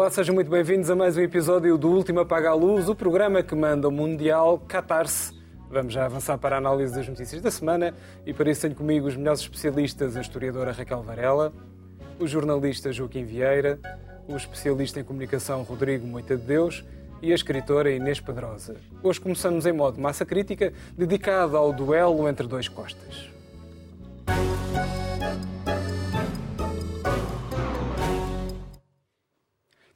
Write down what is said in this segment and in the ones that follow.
Olá, sejam muito bem-vindos a mais um episódio do Último Apaga a Luz, o programa que manda o Mundial Qatar-se. Vamos já avançar para a análise das notícias da semana e para isso tenho comigo os melhores especialistas, a historiadora Raquel Varela, o jornalista Joaquim Vieira, o especialista em comunicação Rodrigo Moita de Deus e a escritora Inês Pedrosa. Hoje começamos em modo massa crítica, dedicado ao duelo entre dois costas.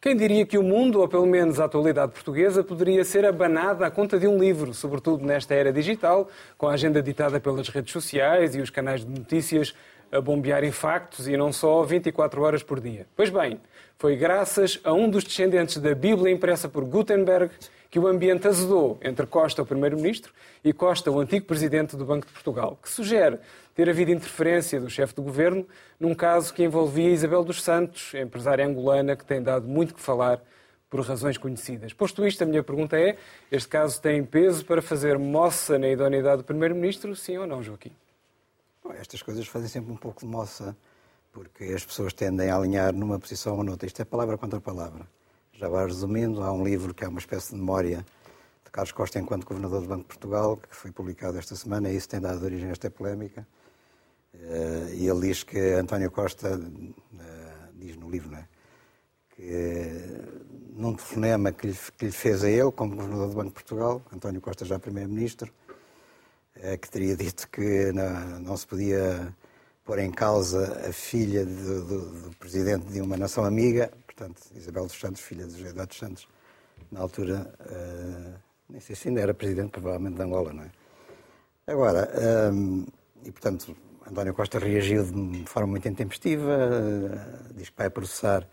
Quem diria que o mundo, ou pelo menos a atualidade portuguesa, poderia ser abanada à conta de um livro, sobretudo nesta era digital, com a agenda ditada pelas redes sociais e os canais de notícias a bombearem factos e não só 24 horas por dia. Pois bem, foi graças a um dos descendentes da Bíblia impressa por Gutenberg que o ambiente azedou entre Costa, o primeiro-ministro, e Costa, o antigo presidente do Banco de Portugal, que sugere ter havido interferência do chefe do governo num caso que envolvia Isabel dos Santos, empresária angolana que tem dado muito que falar por razões conhecidas. Posto isto, a minha pergunta é: este caso tem peso para fazer moça na idoneidade do primeiro-ministro, sim ou não, Joaquim? Estas coisas fazem sempre um pouco de moça, porque as pessoas tendem a alinhar numa posição ou noutra. Isto é palavra contra palavra. Já vai resumindo, há um livro que é uma espécie de memória de Carlos Costa enquanto Governador do Banco de Portugal, que foi publicado esta semana, e isso tem dado origem a esta polémica. Eh, e ele diz que António Costa, eh, diz no livro, não é? que num telefonema que lhe, fez a ele, como Governador do Banco de Portugal, António Costa já Primeiro-Ministro, que teria dito que não, não, se podia pôr em causa a filha do, do, do, presidente de uma nação amiga, portanto, Isabel dos Santos, filha de José dos Santos, na altura, uh, nem sei se ainda era presidente, provavelmente, de Angola, não é? Agora, um, e portanto, António Costa reagiu de forma muito intempestiva, uh, diz que vai processar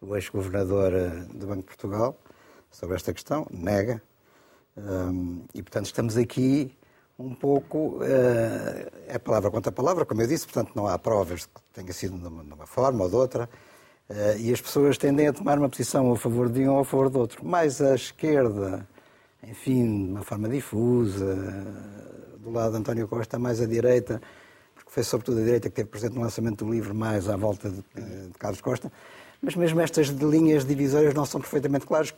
o ex-governador do Banco de Portugal sobre esta questão, nega, e portanto estamos aqui um pouco, uh, é palavra contra palavra, como eu disse, portanto não há provas que tenha sido de uma, forma ou de outra, e as pessoas tendem a tomar uma posição a favor de um ou a favor do outro. Mais a esquerda, enfim, de uma forma difusa, do lado de António Costa, mais à direita, porque foi sobretudo a direita que teve presente no lançamento do livro, mais à volta de, de Carlos Costa, mas mesmo estas linhas divisórias não são perfeitamente claras.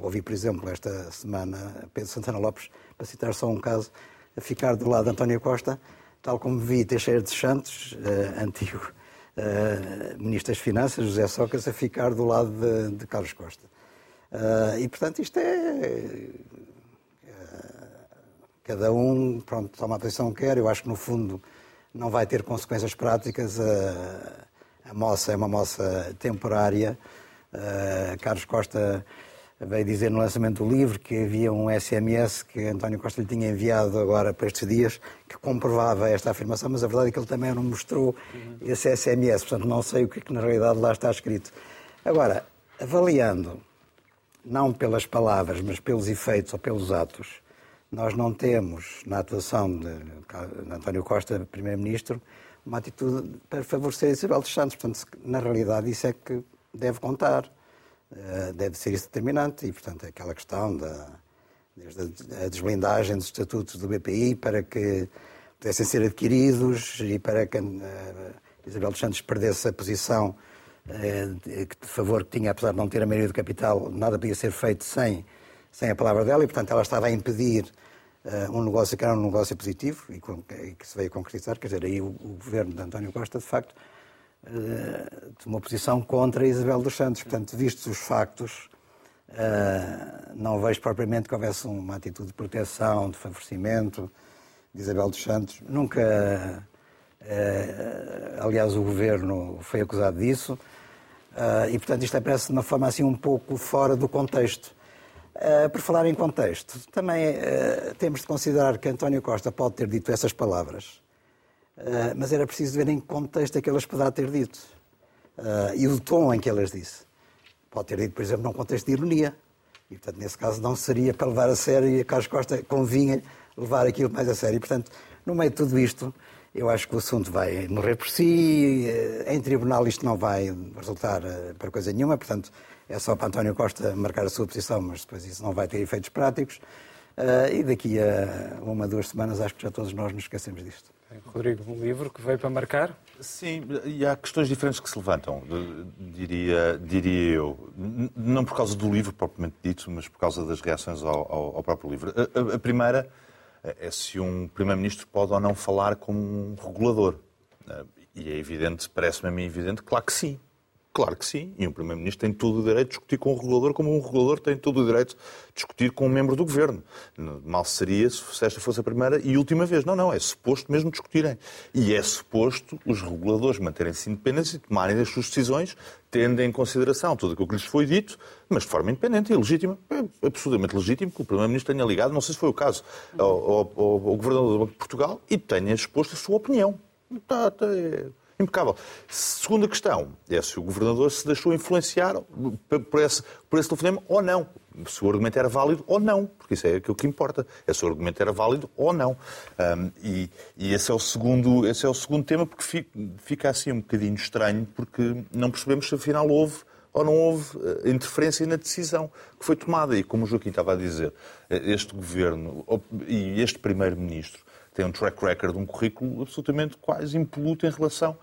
Ouvi, por exemplo, esta semana Pedro Santana Lopes, para citar só um caso, a ficar do lado de António Costa, tal como vi Teixeira de Santos, uh, antigo uh, Ministro das Finanças, José Sócrates, a ficar do lado de, de Carlos Costa. Uh, e, portanto, isto é... cada um pronto, toma a posição que quer. Eu acho que, no fundo, não vai ter consequências práticas. A, a moça é uma moça temporária. Carlos Costa veio dizer no lançamento do livro que havia um SMS que António Costa lhe tinha enviado agora para estes dias que comprovava esta afirmação, mas a verdade é que ele também não mostrou esse SMS, portanto não sei o que, é que na realidade lá está escrito. Agora, avaliando, não pelas palavras, mas pelos efeitos ou pelos atos, nós não temos na atuação de, António Costa, Primeiro-Ministro, uma atitude para favorecer Isabel dos Santos. Portanto, na realidade, isso é que deve contar. Eh, deve ser isso determinante e, portanto, aquela questão da desde a desblindagem dos estatutos do BPI para que pudessem ser adquiridos e para que Isabel dos Santos perdesse a posição uh, de, favor que tinha, apesar de não ter a maioria do capital, nada podia ser feito sem, sem a palavra dela e, portanto, ela estava a impedir um negócio que era um negócio positivo e, que se veio a concretizar. Quer dizer, aí o, governo de António Costa, de facto, uh, tomou posição contra Isabel dos Santos. Portanto, vistos os factos, uh, não vejo propriamente que houvesse uma atitude de proteção, de favorecimento de Isabel dos Santos. Nunca, aliás, o governo foi acusado disso. e, portanto, isto aparece de uma forma assim um pouco fora do contexto. Uh, por falar em contexto, também uh, temos de considerar que António Costa pode ter dito essas palavras Uh, mas era preciso ver em que contexto é que elas poderá ter dito. E o tom em que elas disse. Pode ter dito, por exemplo, num contexto de ironia. E, portanto, nesse caso não seria para levar a sério e a Carlos Costa convinha levar aquilo mais a sério. E, portanto, no meio de tudo isto, eu acho que o assunto vai morrer por si. Eh, em tribunal isto não vai resultar para coisa nenhuma. Portanto, é só para António Costa marcar a sua posição, mas depois isso não vai ter efeitos práticos. e daqui a uma, duas semanas acho que já todos nós nos esquecemos disto. Rodrigo, um livro que veio para marcar? Sim, e há questões diferentes que se levantam, diria, diria eu. Não por causa do livro propriamente dito, mas por causa das reações ao, ao, ao próprio livro. A, a, a primeira é se um Primeiro-Ministro pode ou não falar como um regulador. E é evidente, parece-me a mim evidente, claro que sim. Claro que sim. E um Primeiro-Ministro tem todo o direito de discutir com o regulador, como um regulador tem todo o direito de discutir com um membro do Governo. Mal seria se esta fosse a primeira e última vez. Não, não. É suposto mesmo discutirem. E é suposto os reguladores manterem-se independentes e tomarem as suas decisões, tendo em consideração tudo aquilo que lhes foi dito, mas de forma independente e legítima. É absolutamente legítimo que o Primeiro-Ministro tenha ligado, não sei se foi o caso, ao, ao, ao Governador do Banco de Portugal e tenha exposto a sua opinião. Está, está, é impecável. Segunda questão é se o governador se deixou influenciar por esse, por esse telefonema ou não. Se o argumento era válido ou não, porque isso é aquilo que importa. É se o argumento era válido ou não. Um, e, e esse, é o segundo, esse é o segundo tema, porque fica, fica assim um bocadinho estranho, porque não percebemos se afinal houve ou não houve eh, interferência na decisão que foi tomada. E como o Joaquim estava a dizer, eh, este governo e este primeiro-ministro tem um track record, um currículo absolutamente quase impoluto em relação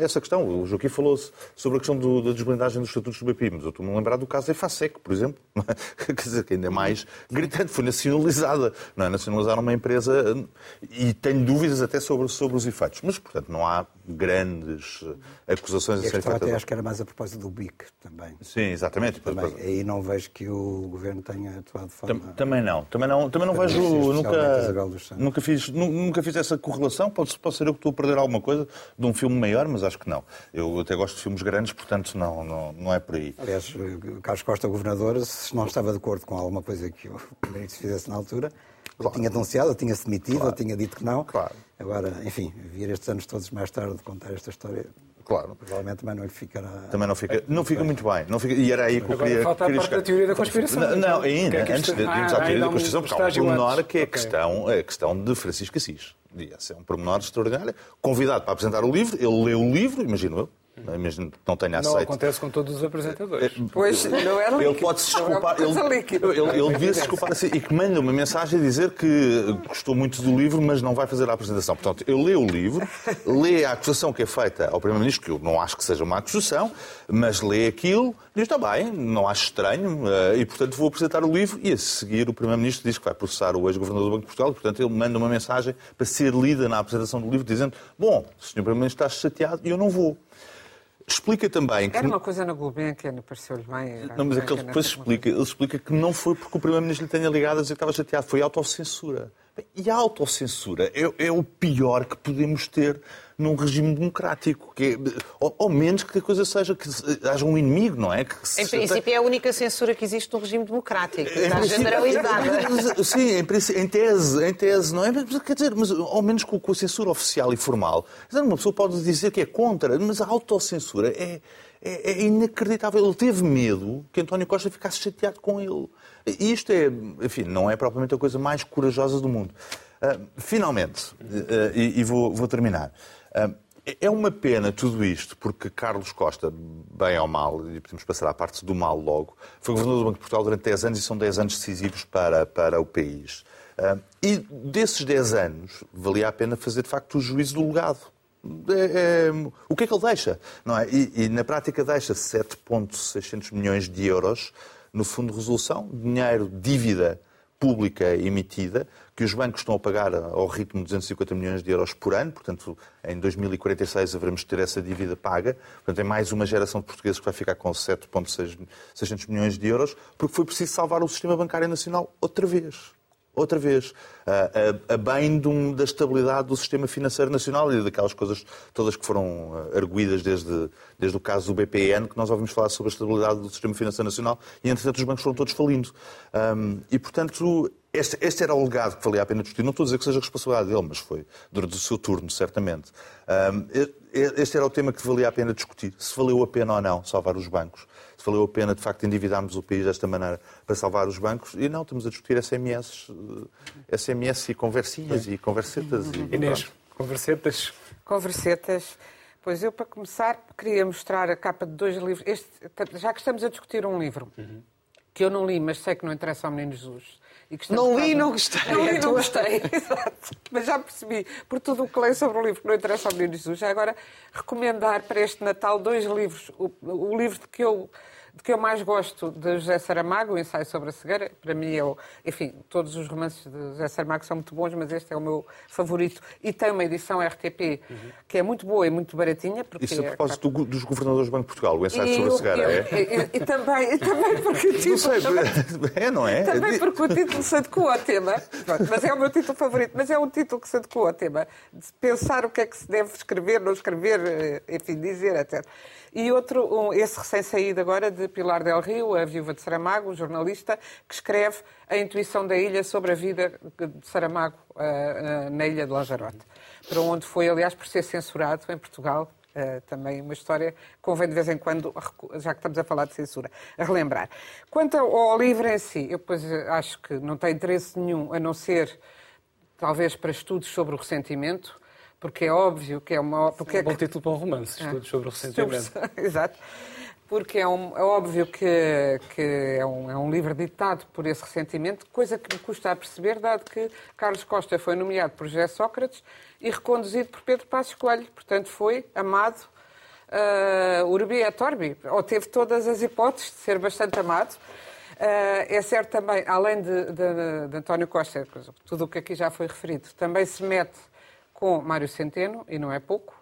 essa questão. O Joaquim falou sobre a questão do, da desblindagem dos estatutos do BPI, mas eu estou-me a lembrar do caso da EFASEC, por exemplo, quer dizer, que ainda é mais gritante, foi nacionalizada. Não é? Nacionalizaram uma empresa e tenho dúvidas até sobre, sobre os efeitos. Mas, portanto, não há grandes acusações a serem feitas. até acho que era mais a propósito do BIC também. Sim, exatamente. Também, aí não vejo que o Governo tenha atuado de forma... Também não. Também não, também não vejo... Nunca, nunca, fiz, nunca fiz essa correlação. Pode, pode ser eu que estou a perder alguma coisa de um filme maior, mas acho que não. Eu até gosto de filmes grandes, portanto não, não, não é por aí. Aliás, Carlos Costa, governador, se não estava de acordo com alguma coisa que o primeiro-ministro fizesse na altura, claro. tinha denunciado, ou tinha se demitido, claro. ou tinha dito que não. Claro. Agora, enfim, vir estes anos todos mais tarde contar esta história Claro. Provavelmente também não lhe ficará. Também não fica, não fica muito bem. Não fica, e era aí que eu queria. Falta queria a parte da teoria da conspiração. Não, não ainda, é antes de irmos à teoria da conspiração, porque há um pormenor que é a, questão, a questão de Francisco Assis. Esse é um pormenor extraordinário. Convidado para apresentar o livro, ele leu o livro, imagino eu, mesmo que não tenha aceito. Não acontece com todos os apresentadores. É, pois, não é líquido. Ele pode se desculpar. É ele, ele, ele devia se desculpar assim e que manda uma mensagem a dizer que gostou muito do livro, mas não vai fazer a apresentação. Portanto, eu leio o livro, lê a acusação que é feita ao Primeiro-Ministro, que eu não acho que seja uma acusação, mas lê aquilo, diz: está bem, não acho estranho, eh, e portanto vou apresentar o livro. E a seguir, o Primeiro-Ministro diz que vai processar o ex-governador do Banco de Portugal, e portanto ele manda uma mensagem para ser lida na apresentação do livro, dizendo: bom, o Sr. Primeiro-Ministro está chateado e eu não vou. Explica também que... Era uma coisa na Gulbenkian, pareceu-lhe bem. Não, mas é que ele depois explica, ele explica que não foi porque o Primeiro-Ministro lhe tenha ligado a dizer que estava chateado, foi autocensura. E a autocensura é, é o pior que podemos ter num regime democrático. Que é, ou, ou, menos que a coisa seja que haja um inimigo, não é? em princípio, é a única censura que existe no regime democrático. Está generalizada. Sim, em, em, tese, em tese, não é? Mas, quer dizer, mas ao menos com, com a censura oficial e formal, uma pessoa pode dizer que é contra, mas a autocensura é, é, é inacreditável. Ele teve medo que António Costa ficasse chateado com ele. E isto é, enfim, não é propriamente a coisa mais corajosa do mundo. Uh, finalmente, uh, e, e vou, vou, terminar. Uh, é uma pena tudo isto, porque Carlos Costa, bem ou mal, e podemos passar à parte do mal logo, foi governador do Banco de Portugal durante 10 anos e são 10 anos decisivos para, para o país. E desses 10 anos, valia a pena fazer de facto o juízo do legado. É, é, o que é que ele deixa? Não é? e, e na prática deixa 7,600 milhões de euros no Fundo de Resolução, dinheiro, dívida pública emitida, que os bancos estão a pagar ao ritmo de 250 milhões de euros por ano, portanto, em 2046 haveremos de ter essa dívida paga. Portanto, é mais uma geração de portugueses que vai ficar com 7,600 milhões de euros, porque foi preciso salvar o sistema bancário nacional outra vez outra vez, a, a, a bem um, da estabilidade do sistema financeiro nacional e daquelas coisas todas que foram eh, arguídas desde, desde o caso do BPN, que nós ouvimos falar sobre a estabilidade do sistema financeiro nacional e, entretanto, os bancos foram todos falindo. Um, e, portanto, este, este, era o legado que valia a pena discutir. Não estou a dizer que seja responsabilidade dele, mas foi durante o seu turno, certamente. Um, este era o tema que valia a pena discutir. Se valeu a pena ou não salvar os bancos valeu a pena, de facto, endividarmos o país desta maneira para salvar os bancos. E não, estamos a discutir SMS, SMS eh, e conversinhas e conversetas. E, Inês, conversetas? Conversetas. Pois eu, para começar, queria mostrar a capa de dois livros. Este, já que estamos a discutir um livro, uhum. que eu não li, mas sei que não interessa ao Menino Jesus. E Não li e não gostei. Não li não gostei, exato. Mas já percebi, por tudo o que leio sobre o livro que não interessa ao Menino Jesus, já agora recomendar para este Natal dois livros. O, o livro de que eu de que eu mais gosto de José Saramago, o Ensaio sobre a Cegueira, para mim é o... Enfim, todos os romances de José Saramago são muito bons, mas este é o meu favorito. E tem uma edição RTP que é muito boa e muito baratinha. Porque Isso a é- propósito do- dos governadores do Banco de Portugal, o ensaio e, sobre a eu- cegueira, eu- é? e- e também, e também porque o Não título sei, também- é, não é? também porque o título se adequa ao tema, mas é o meu título favorito, mas é um título que se adequa ao tema, de pensar o que é que se deve escrever, não escrever, eh, enfim, dizer, etc. E outro, esse recém-saído agora, de Pilar Del Rio, a viúva de Saramago, jornalista, que escreve A Intuição da Ilha sobre a vida de Saramago eh, eh, na Ilha de Lanzarote, para onde foi, aliás, por ser censurado em Portugal, Uh, também uma história convém de vez em quando, já que estamos a falar de censura, a relembrar. Quanto ao livro em si, eu pois acho que não tem interesse nenhum, a não ser talvez para estudos sobre o ressentimento, porque é óbvio que é uma... Porque É é um bom que- título para um romance, estudos sobre o ressentimento. Exato. Porque é, um- é óbvio que, que é, um, é um livro ditado por esse ressentimento, coisa que me custa a perceber, dado que Carlos Costa foi nomeado por José Sócrates e reconduzido por Pedro Passos Coelho. Portanto, foi amado uh, Urbi et Orbi, ou teve todas as hipóteses de ser bastante amado. Uh, é certo também, além de, de- de António Costa, tudo o que aqui já foi referido, também se mete com Mário Centeno, e não é pouco.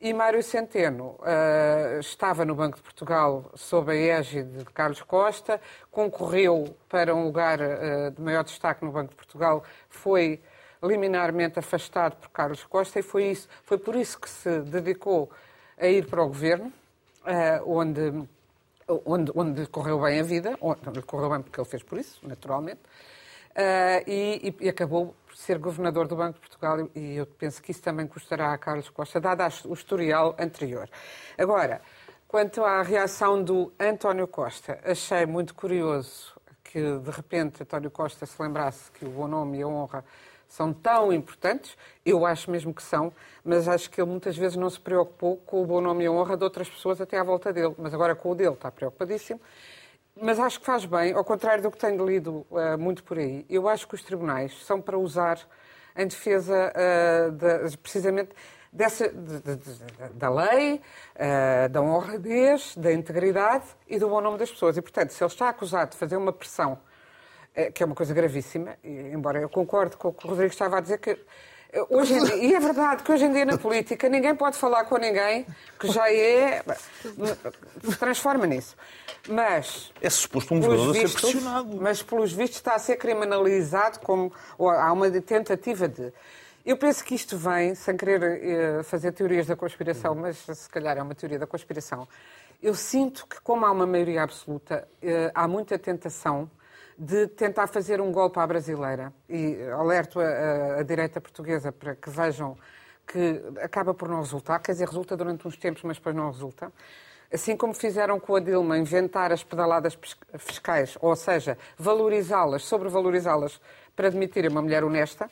E Mário Centeno eh, estava no Banco de Portugal sob a égide de Carlos Costa, concorreu para um lugar eh, de maior destaque no Banco de Portugal, foi liminarmente afastado por Carlos Costa e foi, isso, foi por isso que se dedicou a ir para o governo, eh, onde, onde, onde lhe correu bem a vida, onde lhe correu bem porque ele fez por isso, naturalmente, e, e acabou ser governador do Banco de Portugal e eu penso que isso também custará a Carlos Costa, dado o historial anterior. Agora, quanto à reação do António Costa, achei muito curioso que de repente António Costa se lembrasse que o bom nome e a honra são tão importantes, eu acho mesmo que são, mas acho que ele muitas vezes não se preocupou com o bom nome e a honra de outras pessoas até à volta dele, mas agora com o dele está preocupadíssimo. Mas acho que faz bem, ao contrário do que tenho lido eh, muito por aí. Eu acho que os tribunais são para usar em defesa eh, da- precisamente dessa, de- de- de- da lei, eh, da honradez, da integridade e do bom nome das pessoas. E, portanto, se ele está acusado de fazer uma pressão, que é uma coisa gravíssima, e, embora eu concorde com o que o Rodrigo estava a dizer, que Hoje dia, e é verdade que hoje em dia na política ninguém pode falar com ninguém que já é. se transforma nisso. Mas É suposto um governador ser pressionado. mas pelos vistos está a ser criminalizado como há uma tentativa de. Eu penso que isto vem, sem querer eh, fazer teorias da conspiração, mas se calhar é uma teoria da conspiração. Eu sinto que, como há uma maioria absoluta, eh, há muita tentação de tentar fazer um golpe à brasileira. E alerto a, a- a direita portuguesa para que vejam que acaba por não resultar, quer dizer, resulta durante uns tempos, mas depois não resulta. Assim como fizeram com a Dilma, inventar as pedaladas fiscais, ou seja, valorizá-las, sobrevalorizá-las para admitirem uma mulher honesta,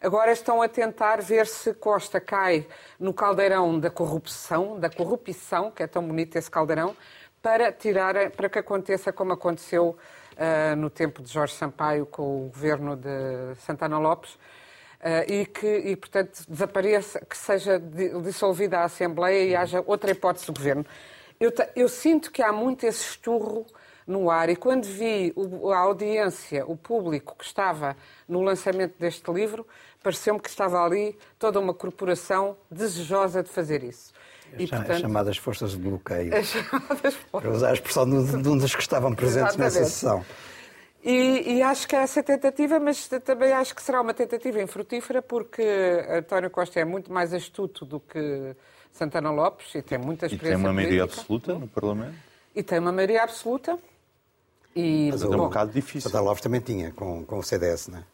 agora estão a tentar ver se Costa cai no caldeirão da corrupção, da corrupção, que é tão bonito esse caldeirão, para tirar, para que aconteça como aconteceu ah, no tempo de Jorge Sampaio com o governo de Santana Lopes, ah, e que, e, portanto, desapareça, que seja di- dissolvida a Assembleia e haja outra hipótese de governo. Eu, eu sinto que há muito esse esturro no ar e quando vi o- a audiência, o público que estava no lançamento deste livro, pareceu-me que estava ali toda uma corporação desejosa de fazer isso. E, As portanto, chamadas forças de bloqueio. as chamadas Para usar a expressão de um de um dos que estavam presentes nessa sessão. E, e acho que é essa tentativa, mas também acho que será uma tentativa infrutífera, porque António Costa é muito mais astuto do que Santana Lopes e tem muita E tem experiência uma maioria política. absoluta no Parlamento. E tem uma maioria absoluta. E, Mas É um bocado difícil. Santa Lopes também tinha, com, com o CDS, né?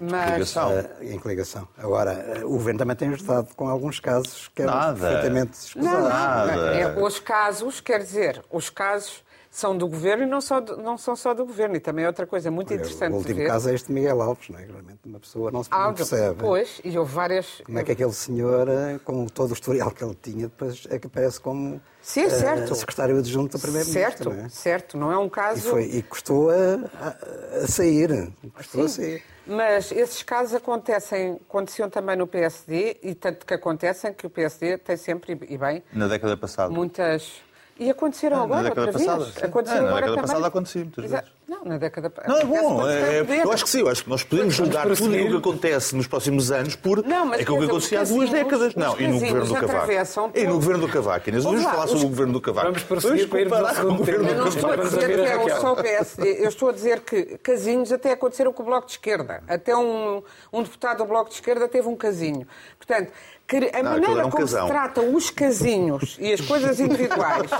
mas, Ligação. Eh, em coligação. Agora, eh, o governo também tem ajudado com alguns casos que eram Nada. perfeitamente escusados. Nada. não, é, os casos, quer dizer, os casos são do governo e não, só do- não são só do governo. E também é outra coisa muito interessante o de último ver. caso é este de Miguel Alves, não é? Realmente uma pessoa não se Ah, percebe. Pois, e houve várias. Como é que aquele senhor, eh, com todo o historial que ele tinha, depois é que aparece como Sim, é certo. secretário adjunto do Primeiro-Ministro. Certo, não é? certo. Não é um E, caso. foi, e custou a, a- a sair. Custou a sair. Mas esses casos acontecem, aconteciam também no PSD, e tanto que acontecem que o PSD tem sempre, e bem, Na década passada. muitas. E aconteceram Ah, na agora década outra vez. passada, sim. Aconteceu Ah, na agora década também. passada acontecia muitas Exa- vezes. Não, na década Não, é bom. É, eu acho que sim. Eu acho que nós podemos julgar tudo o que acontece nos próximos anos por Não, mas aquilo quer que dizer, acontecia há duas casinhos- décadas. Não, e no governo do Cavaco. E no governo do Cavaco. Inês, Vamos falar sobre o governo do Cavaco. Vamos prosseguir para irmos ao comparar com o segundo tema. Eu não estou a Vamos dizer que é só o PSD. Eu estou a dizer que casinhos até aconteceram com o Bloco de Esquerda. Até um, um deputado do Bloco de Esquerda teve um casinho. Portanto, a aquilo maneira um como casão. se tratam os casinhos e as coisas individuais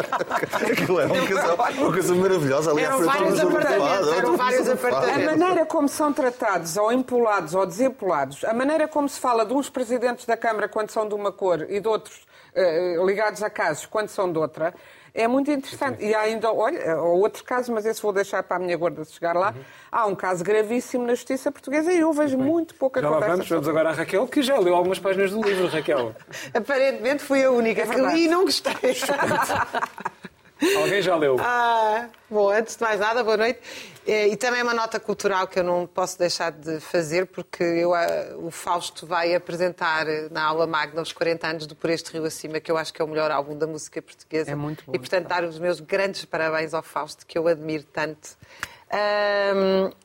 Aquilo era um casal- uma coisa maravilhosa. Ali à Eram vários apartamentos, eram vários estávamos a apartamentos. maneira como são tratados, ou empolados ou desempolados, a maneira como se fala de uns presidentes da Câmara quando são de uma cor e de outros eh, ligados a casos quando são de outra, é muito interessante. E há ainda, olha, há outro caso, mas esse vou deixar para a minha gorda chegar lá. Há um caso gravíssimo na justiça portuguesa e eu vejo muito pouca Já conversa. vamos, vamos sobre agora à Raquel, que já leu algumas páginas do livro, Raquel. Aparentemente fui a única É que li e não gostei. Alguém já leu? Ah, bom, antes de mais nada, boa noite. Eh, E também uma nota cultural que eu não posso deixar de fazer, porque eu, ah, o Fausto vai apresentar eh, na aula magna os 40 anos do Por Este Rio Acima, que eu acho que é o melhor álbum da música portuguesa. É muito bom, E, portanto, dar os meus grandes parabéns ao Fausto, que eu admiro tanto.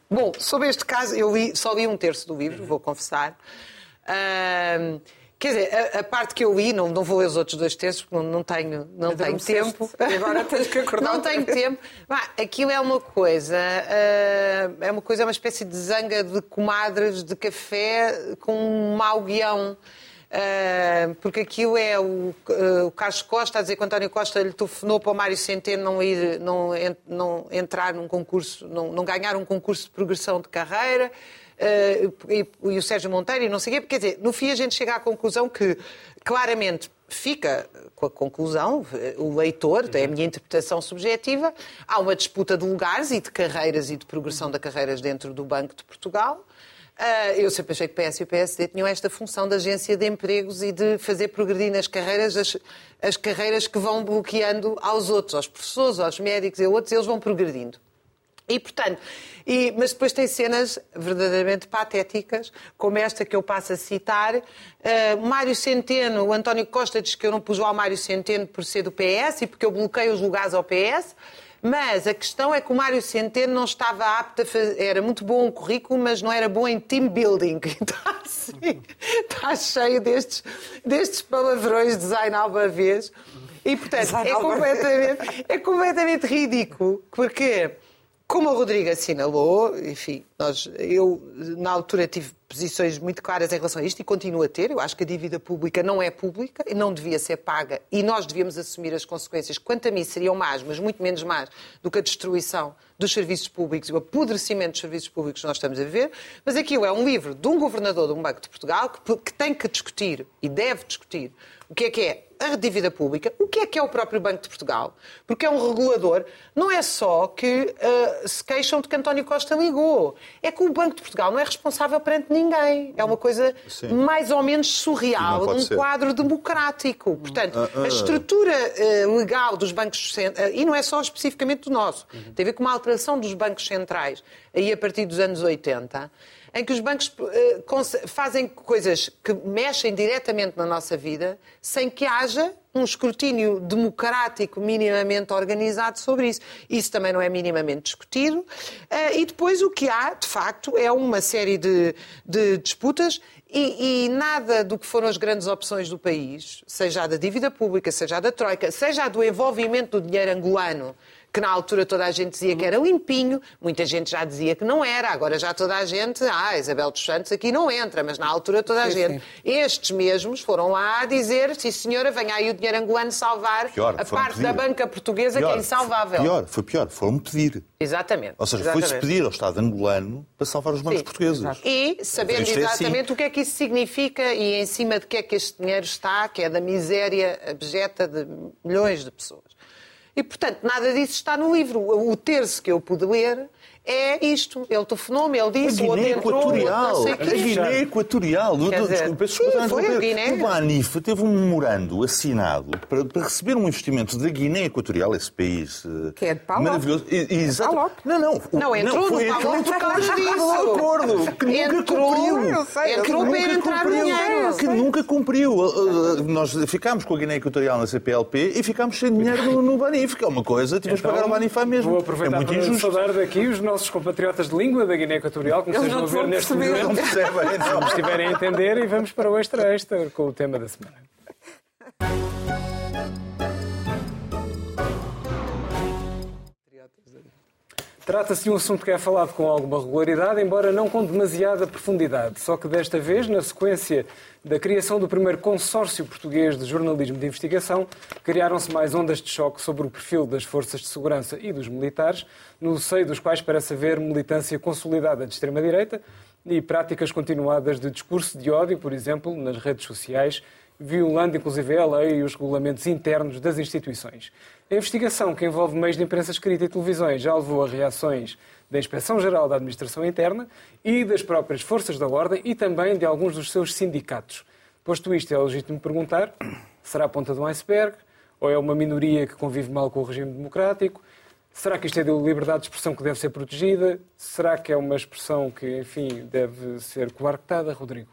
Bom, sobre este caso, eu li, só li um terço do livro, vou confessar. Quer dizer, a, a parte que eu li, não, não vou ler os outros dois terços, porque não, não tenho, não tenho tempo. Agora tens que acordar Não tenho tempo. Vá, aquilo é uma coisa, ah, é uma coisa, é uma espécie de zanga de comadres de café com um mau guião. Ah, porque aquilo é o, ah, o Carlos Costa a dizer que o António Costa lhe telefonou para o Mário Centeno não, ir, não, en- não entrar num concurso, não, não ganhar um concurso de progressão de carreira. Ah, e, e o Sérgio Monteiro e não sei o quê. Quer dizer, no fim a gente chega à conclusão que claramente fica com a conclusão, o leitor, é a minha interpretação subjetiva, há uma disputa de lugares e de carreiras e de progressão de carreiras dentro do Banco de Portugal. Ah, eu sempre achei que o PS e o PSD tinham esta função de agência de empregos e de fazer progredir nas carreiras as, as carreiras que vão bloqueando aos outros, aos professores, aos médicos e outros, eles vão progredindo. E, portanto, e- mas depois tem cenas verdadeiramente patéticas, como esta que eu passo a citar. Ah, Mário Centeno, o António Costa diz que eu não pus o Mário Centeno por ser do PS e porque eu bloqueio os lugares ao PS. Mas a questão é que o Mário Centeno não estava apto a fazer. Era muito bom o currículo, mas não era bom em team building. Está assim, está cheio destes, destes palavrões de design alba vez. E, portanto, é completamente, é completamente ridículo. Porque como o Rodrigo assinalou, enfim, nós, eu na altura tive posições muito claras em relação a isto e continuo a ter. Eu acho que a dívida pública não é pública e não devia ser paga e nós devíamos assumir as consequências. Quanto a mim, seriam más, mas muito menos más do que a destruição dos serviços públicos e o apodrecimento dos serviços públicos que nós estamos a ver. Mas aquilo é um livro de um governador de um Banco de Portugal que, que tem que discutir e deve discutir o que é que é a dívida pública, o que é que é o próprio Banco de Portugal, porque é um regulador, não é só que ah, se queixam de que António Costa ligou, é que o Banco de Portugal não é responsável perante ninguém. É uma coisa Sim. mais ou menos surreal, num ser. quadro democrático. Portanto, Ah, ah. a estrutura ah, legal dos bancos, ah, e não é só especificamente do nosso, tem a ver com uma alteração dos bancos centrais, aí a partir dos anos 80, em que os bancos eh, fazem coisas que mexem diretamente na nossa vida sem que haja um escrutínio democrático minimamente organizado sobre isso. Isso também não é minimamente discutido. Eh, E depois o que há, de facto, é uma série de, de disputas e, e nada do que foram as grandes opções do país, seja a da dívida pública, seja a da Troika, seja a do envolvimento do dinheiro angolano, que na altura toda a gente dizia que era limpinho, muita gente já dizia que não era, agora já toda a gente, ah, Isabel dos Santos aqui não entra, mas na altura toda a Sim, gente. sim. Estes mesmos foram lá a dizer, sim senhora, venha aí o dinheiro angolano salvar Pior, a parte pedir. da banca portuguesa que é insalvável. Pior, foi pior. Foram pedir. Exatamente. Ou seja, foi-se pedir ao Estado angolano para salvar os bancos Sim, portugueses. E sabendo é assim. exatamente o que é que isso significa e em cima de que é que este dinheiro está, que é da miséria abjeta de milhões de pessoas. E, portanto, nada disso está no livro. O terço que eu pude ler é isto. Ele telefonou-me, ele A disse, o outro Guiné entrou, o outro Equatorial. não sei A o quê. Guiné Equatorial. Desculpa, sim, desculpa, foi a. Guiné. O Banif teve um memorando assinado para, para receber um investimento da Guiné Equatorial, esse país eh, Que é de Palop. maravilhoso. E- e- exato. Palop. Não, não. o- Não, entrou foi, no Palop entrou por causa disso. Um acordo que nunca Entrou, cumpriu. eu sei, entrou para nunca entrar cumpriu. dinheiro. Que nunca cumpriu. Uh, Nós ficámos com a Guiné Equatorial na CPLP e ficámos sem dinheiro no, no Banif, que é uma coisa, tivemos que pagar o Banif à mesmo. Então, Vou É aproveitar muito para injusto. saudar daqui os nossos compatriotas de língua da Guiné Equatorial, não a te ver vão neste momento. Não percebem, Se não. nos estiverem a entender e vamos para o extra extra com o tema da semana. Trata-se de um assunto que é falado com alguma regularidade, embora não com demasiada profundidade. Só que desta vez, na sequência da criação do primeiro consórcio português de jornalismo de investigação, criaram-se mais ondas de choque sobre o perfil das forças de segurança e dos militares, no seio dos quais parece haver militância consolidada de extrema-direita e práticas continuadas de discurso de ódio, por exemplo, nas redes sociais, violando inclusive a lei e os regulamentos internos das instituições. A investigação, que envolve meios de imprensa escrita e televisões, já levou a reações da Inspeção-Geral da Administração Interna e das próprias forças da ordem e também de alguns dos seus sindicatos. Posto isto, é legítimo perguntar: será a ponta de um iceberg? Ou é uma minoria que convive mal com o regime democrático? Será que isto é de liberdade de expressão que deve ser protegida? Será que é uma expressão que, enfim, deve ser coartada, Rodrigo?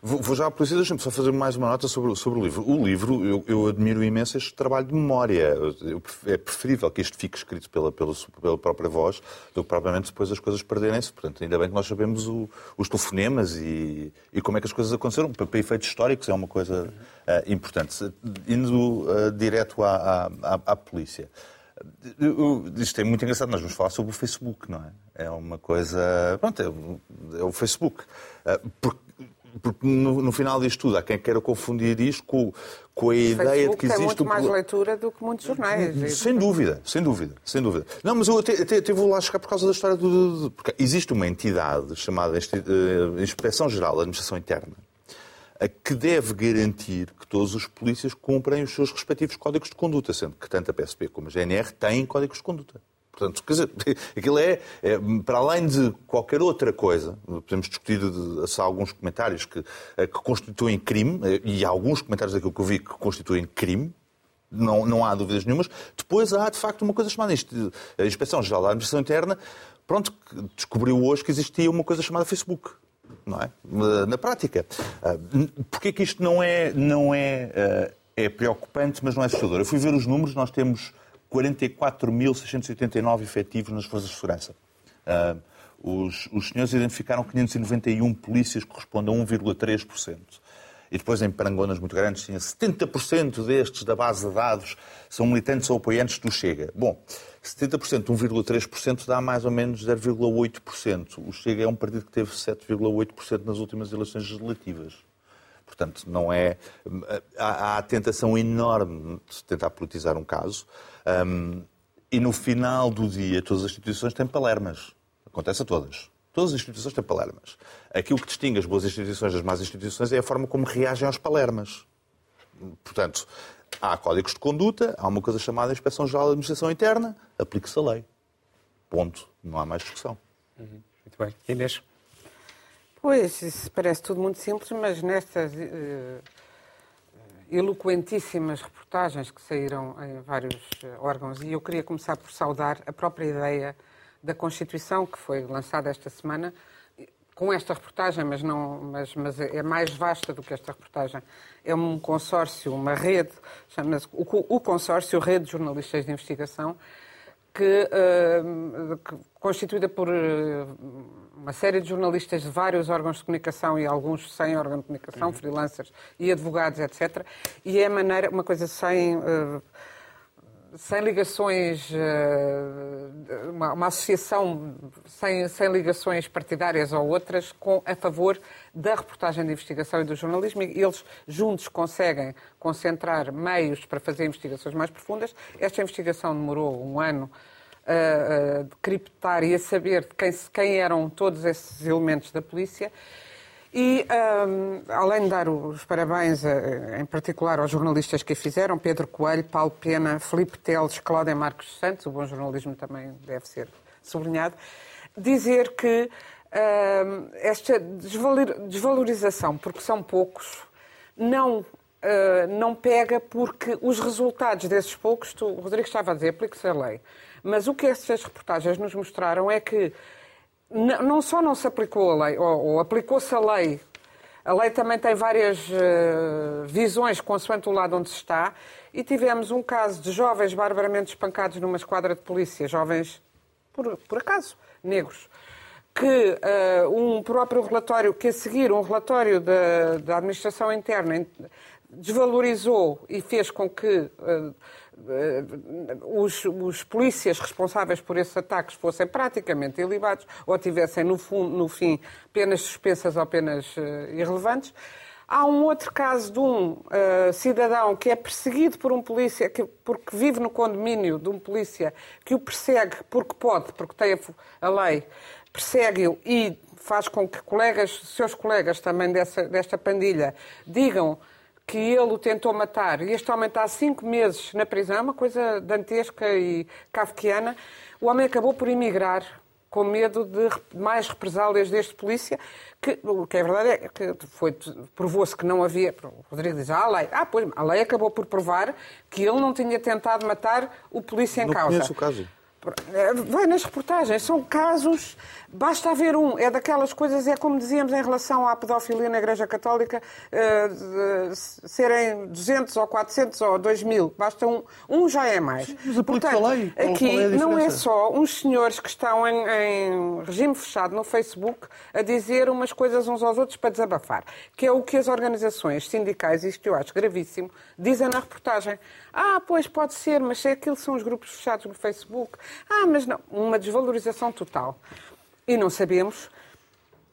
Vou, já à polícia, deixa-me só fazer mais uma nota sobre, sobre o livro. O livro, eu, eu admiro imenso este trabalho de memória. Eu- é preferível que isto fique escrito pela, pela, pela própria voz do que propriamente depois as coisas perderem-se. Portanto, ainda bem que nós sabemos o- os telefonemas e, e como é que as coisas aconteceram. Para, para efeitos históricos é uma coisa ah, importante. Indo ah, direto à, à, à- à polícia. Isto é muito engraçado, nós vamos falar sobre o Facebook, não é? É uma coisa. Pronto, é, o- é o Facebook. Ah, Porque, porque no, no final disto tudo, há quem queira confundir isto com, com a O ideia de Facebook que tem existe. muito um mais leitura do que muitos jornais. Sem dúvida, sem dúvida, sem dúvida. Não, mas eu até, até, até vou lá chegar por causa da história do. do- Porque existe uma entidade chamada eh, Inspeção-Geral da Administração Interna a que deve garantir que todos os polícias cumprem os seus respectivos códigos de conduta, sendo que tanto a PSP como a GNR têm códigos de conduta. Portanto, quer dizer, aquilo é, é, para além de qualquer outra coisa, podemos discutir se há alguns comentários que, eh, que constituem crime, eh, e há alguns comentários daquilo que eu vi que constituem crime, não, não há dúvidas nenhumas. Depois há, de facto, uma coisa chamada a Inspeção-Geral da Administração Interna, pronto, descobriu hoje que existia uma coisa chamada Facebook. Não é? Na- Na prática. Ah, Porquê que isto não é, não é, ah, é preocupante, mas não é assustador? Eu fui ver os números, nós temos 44.689 efetivos nas Forças de Segurança. Os, os senhores identificaram 591 polícias, que correspondem a 1,3%. E depois em parangonas muito grandes tinha 70% destes da base de dados são militantes ou apoiantes do Chega. Bom, 70%, 1,3% dá mais ou menos 0,8%. O Chega é um partido que teve 7,8% nas últimas eleições legislativas. Portanto, não é. Há, há a tentação enorme de tentar politizar um caso. Hum, e no final do dia, todas as instituições têm palermas. Acontece a todas. Todas as instituições têm palermas. Aquilo que distingue as boas instituições das más instituições é a forma como reagem aos palermas. Portanto, há códigos de conduta, há uma coisa chamada Inspeção-Geral da Administração Interna, aplique-se a lei. Ponto. Não há mais discussão. Muito bem. Inês? Pois, isso parece tudo muito simples, mas nestas eh, eloquentíssimas reportagens que saíram em vários eh, órgãos, e eu queria começar por saudar a própria ideia da Constituição, que foi lançada esta semana, com esta reportagem, mas, não, mas, mas é mais vasta do que esta reportagem. É um consórcio, uma rede, chama-se o, o Consórcio Rede de Jornalistas de Investigação, que, eh, que- constituída por eh, uma série de jornalistas de vários órgãos de comunicação e alguns sem órgão de comunicação, freelancers e advogados, etc. E é maneira, uma coisa sem, eh, sem ligações, eh, uma, uma associação sem, sem ligações partidárias ou outras com, a favor da reportagem de investigação e do jornalismo. E eles juntos conseguem concentrar meios para fazer investigações mais profundas. Esta investigação demorou um ano a, a decriptar e a saber quem, quem eram todos esses elementos da polícia. E, um, além de dar os parabéns, em particular, aos jornalistas que a fizeram, Pedro Coelho, Paulo Pena, Felipe Teles, Cláudia Marcos Santos, o bom jornalismo também deve ser sublinhado, dizer que um, esta desvalorização, porque são poucos, não Uh, não pega porque os resultados desses poucos, tu, o Rodrigo estava a dizer, aplique-se a lei. Mas o que essas reportagens nos mostraram é que não só não se aplicou a lei, ou, ou aplicou-se a lei. A lei também tem várias uh, visões consoante o lado onde se está. E tivemos um caso de jovens barbaramente espancados numa esquadra de polícia, jovens, por, por acaso, negros, que uh, um próprio relatório, que a seguir um relatório da, da administração interna desvalorizou e fez com que uh, os, os, polícias responsáveis por esses ataques fossem praticamente ilibados ou tivessem, no, no fim, penas suspensas ou penas uh, irrelevantes. Há um outro caso de um cidadão que é perseguido por um polícia, que, porque vive no condomínio de um polícia que o persegue porque pode, porque tem a, a lei, persegue-o e faz com que colegas, seus colegas também dessa, desta pandilha digam que ele o tentou matar e este homem está há cinco meses na prisão, é uma coisa dantesca e kafkiana, o homem acabou por emigrar com medo de mais represálias deste polícia, que o que é verdade é que provou-se que não havia. O Rodrigo diz, ah, a lei. Ah, pois, a lei acabou por provar que ele não tinha tentado matar o polícia em não causa. Conheço o caso. Vai nas reportagens, são casos, basta haver um. É daquelas coisas, é como dizíamos em relação à pedofilia na Igreja Católica, uh, serem 200 ou 400 ou 2 mil, basta um, um já é mais. Mas a Portanto, falei, aqui é não é só uns senhores que estão em, em regime fechado no Facebook a dizer umas coisas uns aos outros para desabafar, que é o que as organizações sindicais, isto eu acho gravíssimo, dizem na reportagem. Ah, pois pode ser, mas aquilo são os grupos fechados no Facebook. Ah, mas não. Uma desvalorização total. E não sabemos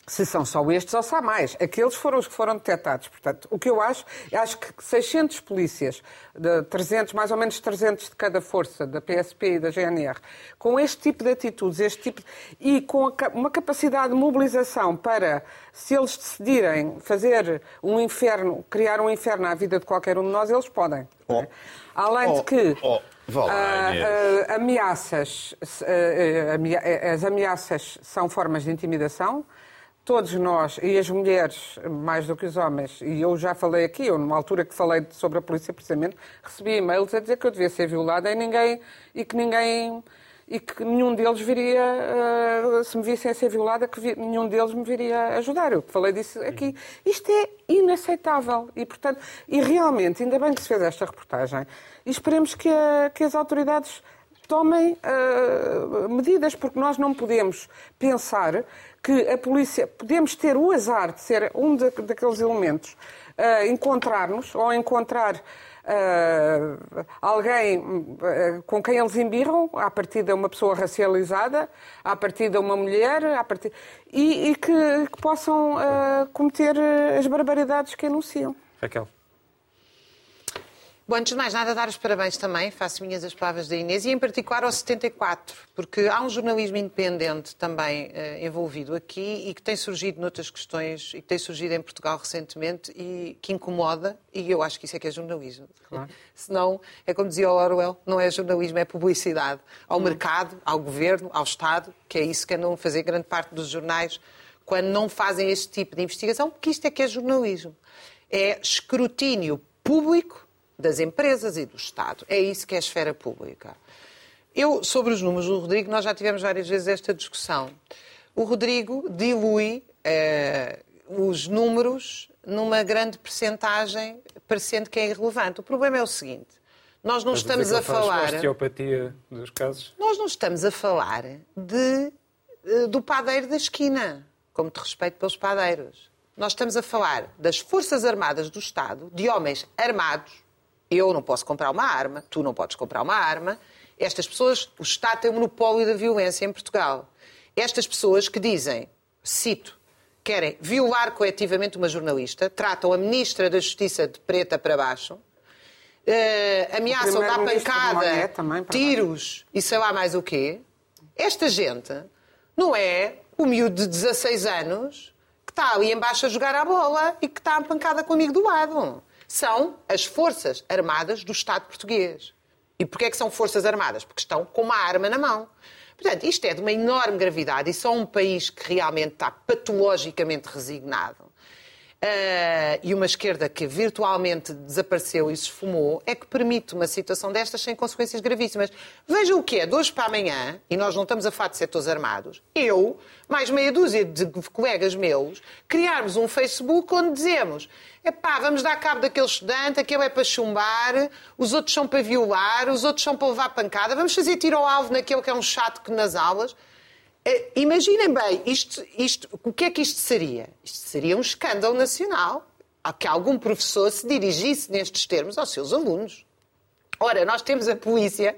se são só estes ou se há mais. Aqueles foram os que foram detectados. Portanto, o que eu acho, acho que 600 polícias, de 300, mais ou menos 300 de cada força, da PSP e da GNR, com este tipo de atitudes, este tipo de... e com uma capacidade de mobilização para, se eles decidirem fazer um inferno, criar um inferno à vida de qualquer um de nós, eles podem. Oh. Além oh. de que... Oh. Uh, uh, ameaças, uh, as ameaças são formas de intimidação, todos nós, e as mulheres mais do que os homens, e eu já falei aqui, eu numa altura que falei sobre a polícia precisamente, recebi e-mails a dizer que eu devia ser violada e ninguém, e que ninguém, e que nenhum deles viria, uh, se me vissem a ser violada, que nenhum deles me viria ajudar. Eu falei disso aqui. Isto é inaceitável. E, portanto, e realmente, ainda bem que se fez esta reportagem, e esperemos que, a, que as autoridades tomem uh, medidas, porque nós não podemos pensar que a polícia, podemos ter o azar de ser um de, daqueles elementos, uh, encontrar-nos ou encontrar uh, alguém uh, com quem eles embirram, a partir de uma pessoa racializada, a partir de uma mulher, a partir... e, e que, que, possam cometer as barbaridades que anunciam. Raquel. Bom, antes de mais nada, dar os parabéns também, faço minhas as palavras da Inês, e em particular ao 74, porque há um jornalismo independente também uh, envolvido aqui e que tem surgido noutras questões, e que tem surgido em Portugal recentemente e que incomoda, e eu acho que isso é que é jornalismo. Claro. Senão, é como dizia o Orwell, não é jornalismo, é publicidade. Ao hum. mercado, ao governo, ao Estado, que é isso que andam a fazer grande parte dos jornais quando não fazem este tipo de investigação, porque isto é que é jornalismo. É escrutínio público das empresas e do Estado. É isso que é a esfera pública. Eu, sobre os números do Rodrigo, nós já tivemos várias vezes esta discussão. O Rodrigo dilui eh, os números numa grande percentagem, parecendo que é irrelevante. O problema é o seguinte: nós não Mas estamos a falar. osteopatia dos casos? Nós não estamos a falar de, eh, do padeiro da esquina, como te respeito pelos padeiros. Nós estamos a falar das Forças Armadas do Estado, de homens armados, eu não posso comprar uma arma, tu não podes comprar uma arma. Estas pessoas, o Estado tem o monopólio da violência em Portugal. Estas pessoas que dizem, cito, querem violar coletivamente uma jornalista, tratam a Ministra da Justiça de preta para baixo, uh, ameaçam dar pancada, também, tiros e sei lá mais o quê. Esta gente não é o miúdo de 16 anos está ali embaixo a jogar a bola e que está a pancada com o amigo do lado. São as Forças Armadas do Estado português. E porquê é que são Forças Armadas? Porque estão com uma arma na mão. Portanto, isto é de uma enorme gravidade e só um país que realmente está patologicamente resignado uh, e uma esquerda que virtualmente desapareceu e se esfumou, é que permite uma situação destas sem consequências gravíssimas. Veja o que é, de hoje para amanhã, e nós não estamos a falar de setores armados, eu, mais meia dúzia de colegas meus, criarmos um Facebook onde dizemos epá, vamos dar cabo daquele estudante, aquele é para chumbar, os outros são para violar, os outros são para levar pancada, vamos fazer tiro ao alvo naquele que é um chato que nas aulas. Eh, imaginem bem, isto, isto, o que é que isto seria? Isto seria um escândalo nacional a que algum professor se dirigisse nestes termos aos seus alunos. Ora, nós temos a polícia,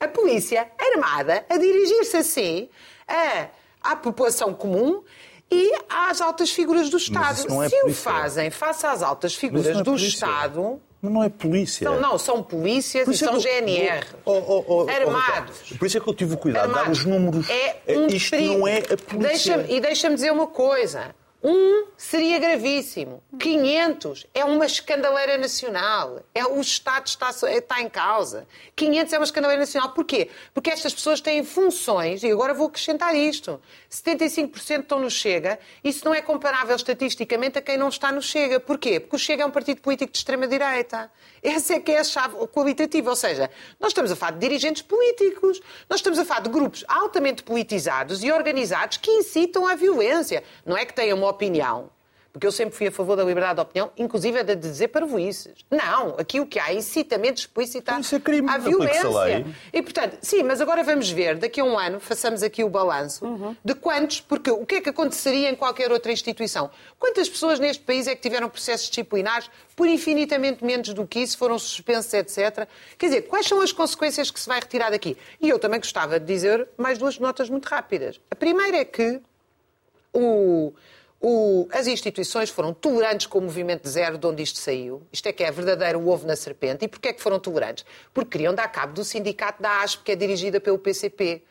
a polícia armada, a dirigir-se assim a, à população comum e às altas figuras do Estado. É se polícia. o fazem face às altas figuras é do polícia. Estado, mas não é polícia. Não, não, são polícias e são GNR. Oh, oh, oh, armados. Por isso é que eu tive o cuidado de dar os números. É um Isto perigo. não é a polícia. Deixa e deixa-me dizer uma coisa. Um seria gravíssimo. 500 é uma escandaleira nacional. É, o Estado está, está em causa. 500 é uma escandaleira nacional. Porquê? Porque estas pessoas têm funções, e agora vou acrescentar isto. 75% estão no Chega. Isso não é comparável estatisticamente a quem não está no Chega. Porquê? Porque o Chega é um partido político de extrema-direita. Essa é que é a chave qualitativa. Ou seja, nós estamos a falar de dirigentes políticos. Nós estamos a falar de grupos altamente politizados e organizados que incitam à violência. Não é que tenham uma opinião. Porque eu sempre fui a favor da liberdade de opinião, inclusive a de dizer parvoices. Não, aqui o que há é incitamento explícito à, é crime, à violência. E, portanto, sim, mas agora vamos ver, daqui a um ano, façamos aqui o balanço uhum. de quantos, porque o que é que aconteceria em qualquer outra instituição? Quantas pessoas neste país é que tiveram processos disciplinares por infinitamente menos do que isso, foram suspensos, etc. Quer dizer, quais são as consequências que se vai retirar daqui? E eu também gostava de dizer mais duas notas muito rápidas. A primeira é que o o, as instituições foram tolerantes com o movimento de zero de onde isto saiu. Isto é que é verdadeiro ovo na serpente. E porquê é que foram tolerantes? Porque queriam dar cabo do sindicato da ASP, que é dirigida pelo PCP.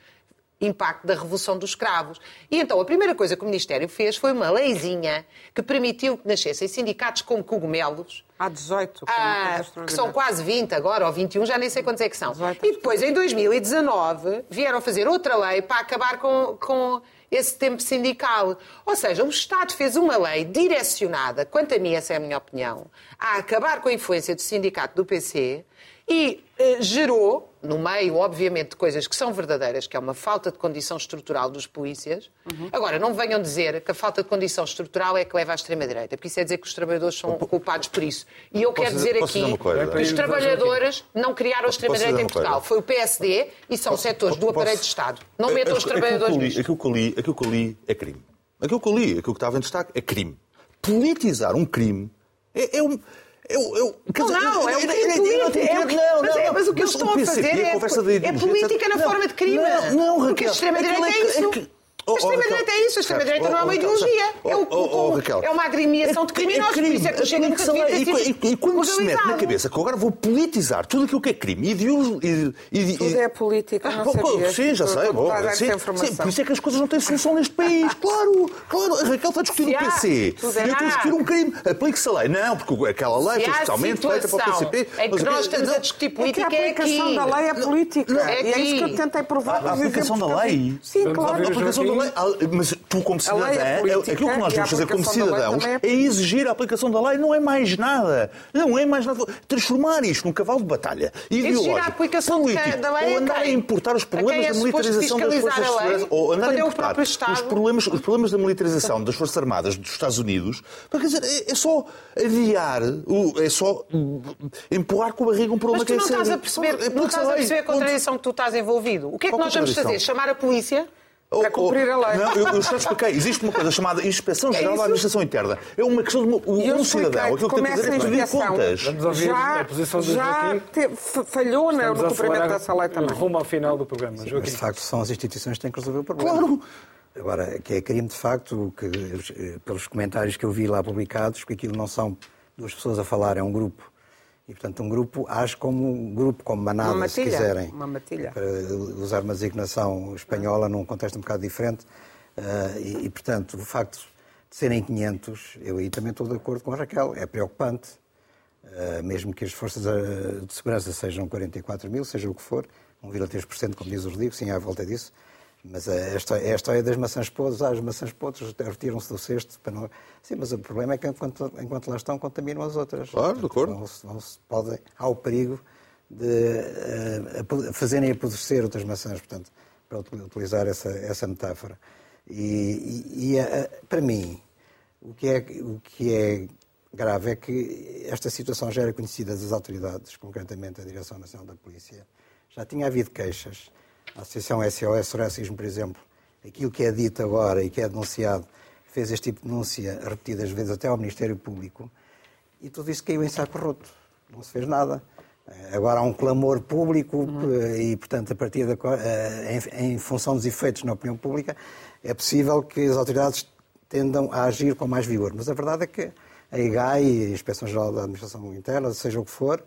Impacto da Revolução dos Escravos. E então a primeira coisa que o Ministério fez foi uma leizinha que permitiu que nascessem sindicatos como cogumelos, Há 18. Ah, que são quase 20 agora, ou 21, já nem sei quantos é que são. E depois, em 2019, vieram fazer outra lei para acabar com, com esse tempo sindical. Ou seja, o Estado fez uma lei direcionada, quanto a mim, essa é a minha opinião, a acabar com a influência do sindicato do PC e eh, gerou, no meio, obviamente, de coisas que são verdadeiras, que é uma falta de condição estrutural dos polícias. Uhum. Agora, não venham dizer que a falta de condição estrutural é que leva à extrema-direita, porque isso é dizer que os trabalhadores são culpados por isso. E eu quero dizer aqui que os trabalhadores não criaram a extrema-direita em Portugal. Foi o PSD e são setores do aparelho de Estado. Não metam os trabalhadores Aquilo que eu li, aquilo que eu li é crime. Aquilo que eu li, aquilo que estava em destaque é crime. Politizar um crime é, é um eu, eu, não, não, é, é, mas o que eles estão a fazer é, é política na forma de crime. Não, não, Raquel. Porque a extrema-direita é isso. A extrema-direita é isso, a extrema-direita não é uma ideologia. É, é uma agremiação de criminosos, por isso é que o Chega nunca devia ter E quando se mete na cabeça que agora vou politizar tudo aquilo que é crime e... Tudo é política, não sabia. Sim, já sei. Por isso é que as coisas não têm solução neste país. Claro, claro. A Raquel está a discutir o PC. E eu estou a discutir um crime. Aplique-se a lei. Não, porque aquela lei foi especialmente feita para o PCP. É que nós estamos a discutir política é aqui. A aplicação da lei é política. E é isso que eu tentei provar. A aplicação da lei? Sim, claro. Lei, mas tu, como cidadã, é aquilo que nós devemos fazer como cidadãos é... é exigir a aplicação da lei, não é mais nada. Não é mais nada. Transformar isto num cavalo de batalha ideológico, a aplicação político, da lei ou andar a importar os problemas é da militarização das Forças de Segurança, ou andar a importar os problemas, os problemas da militarização das Forças Armadas dos Estados Unidos, quer dizer, é, é só adiar, é só empurrar com a barriga um problema que é sério. Mas tu não estás a perceber, não estás a perceber a contradição que tu estás envolvido. O que é que nós vamos fazer? Chamar a polícia? Para cumprir a lei. Não, eu, eu já expliquei. Existe uma coisa chamada Inspeção Geral é da Administração Interna. É uma questão de uma, um cidadão. Aquilo que tem que fazer é pedir contas. Já, a posição do já Joaquim. falhou no cumprimento dessa lei também. Rumo ao final do programa. Sim. Mas, de facto, são as instituições que têm que resolver o problema. Claro. Agora, que é crime, de facto, que, eh, pelos comentários que eu vi lá publicados, porque aquilo não são duas pessoas a falar, é um grupo e, portanto, um grupo age como um grupo, como manada, matilha, se quiserem. Uma matilha. Para usar uma designação espanhola num contexto um bocado diferente. Uh, e, e, portanto, o facto de serem 500, eu aí também estou de acordo com a Raquel, é preocupante. Uh, mesmo que as forças de segurança sejam 44 mil, seja o que for, 1,3%, como diz o Rodrigo, sim, à volta disso. Mas é esta é a história das maçãs podres. Ah, as maçãs podres retiram-se do cesto. Para não... Sim, mas o problema é que enquanto, enquanto lá estão, contaminam as outras. Claro, de acordo. Vão, vão, pode, há o perigo de uh, fazerem apodrecer outras maçãs, portanto, para utilizar essa, essa metáfora. E, e, e uh, para mim, o que, é, o que é grave é que esta situação já era conhecida das autoridades, concretamente a Direção Nacional da Polícia. Já tinha havido queixas a Associação SOS Racismo, por exemplo, aquilo que é dito agora e que é denunciado, fez este tipo de denúncia repetidas vezes até ao Ministério Público, e tudo isso caiu em saco roto. Não se fez nada. Eh, agora há um clamor público uhum. e, portanto, a partir da, eh, em, em função dos efeitos na opinião pública, é possível que as autoridades tendam a agir com mais vigor. Mas a verdade é que a IGAI, a Inspeção-Geral da Administração Interna, seja o que for,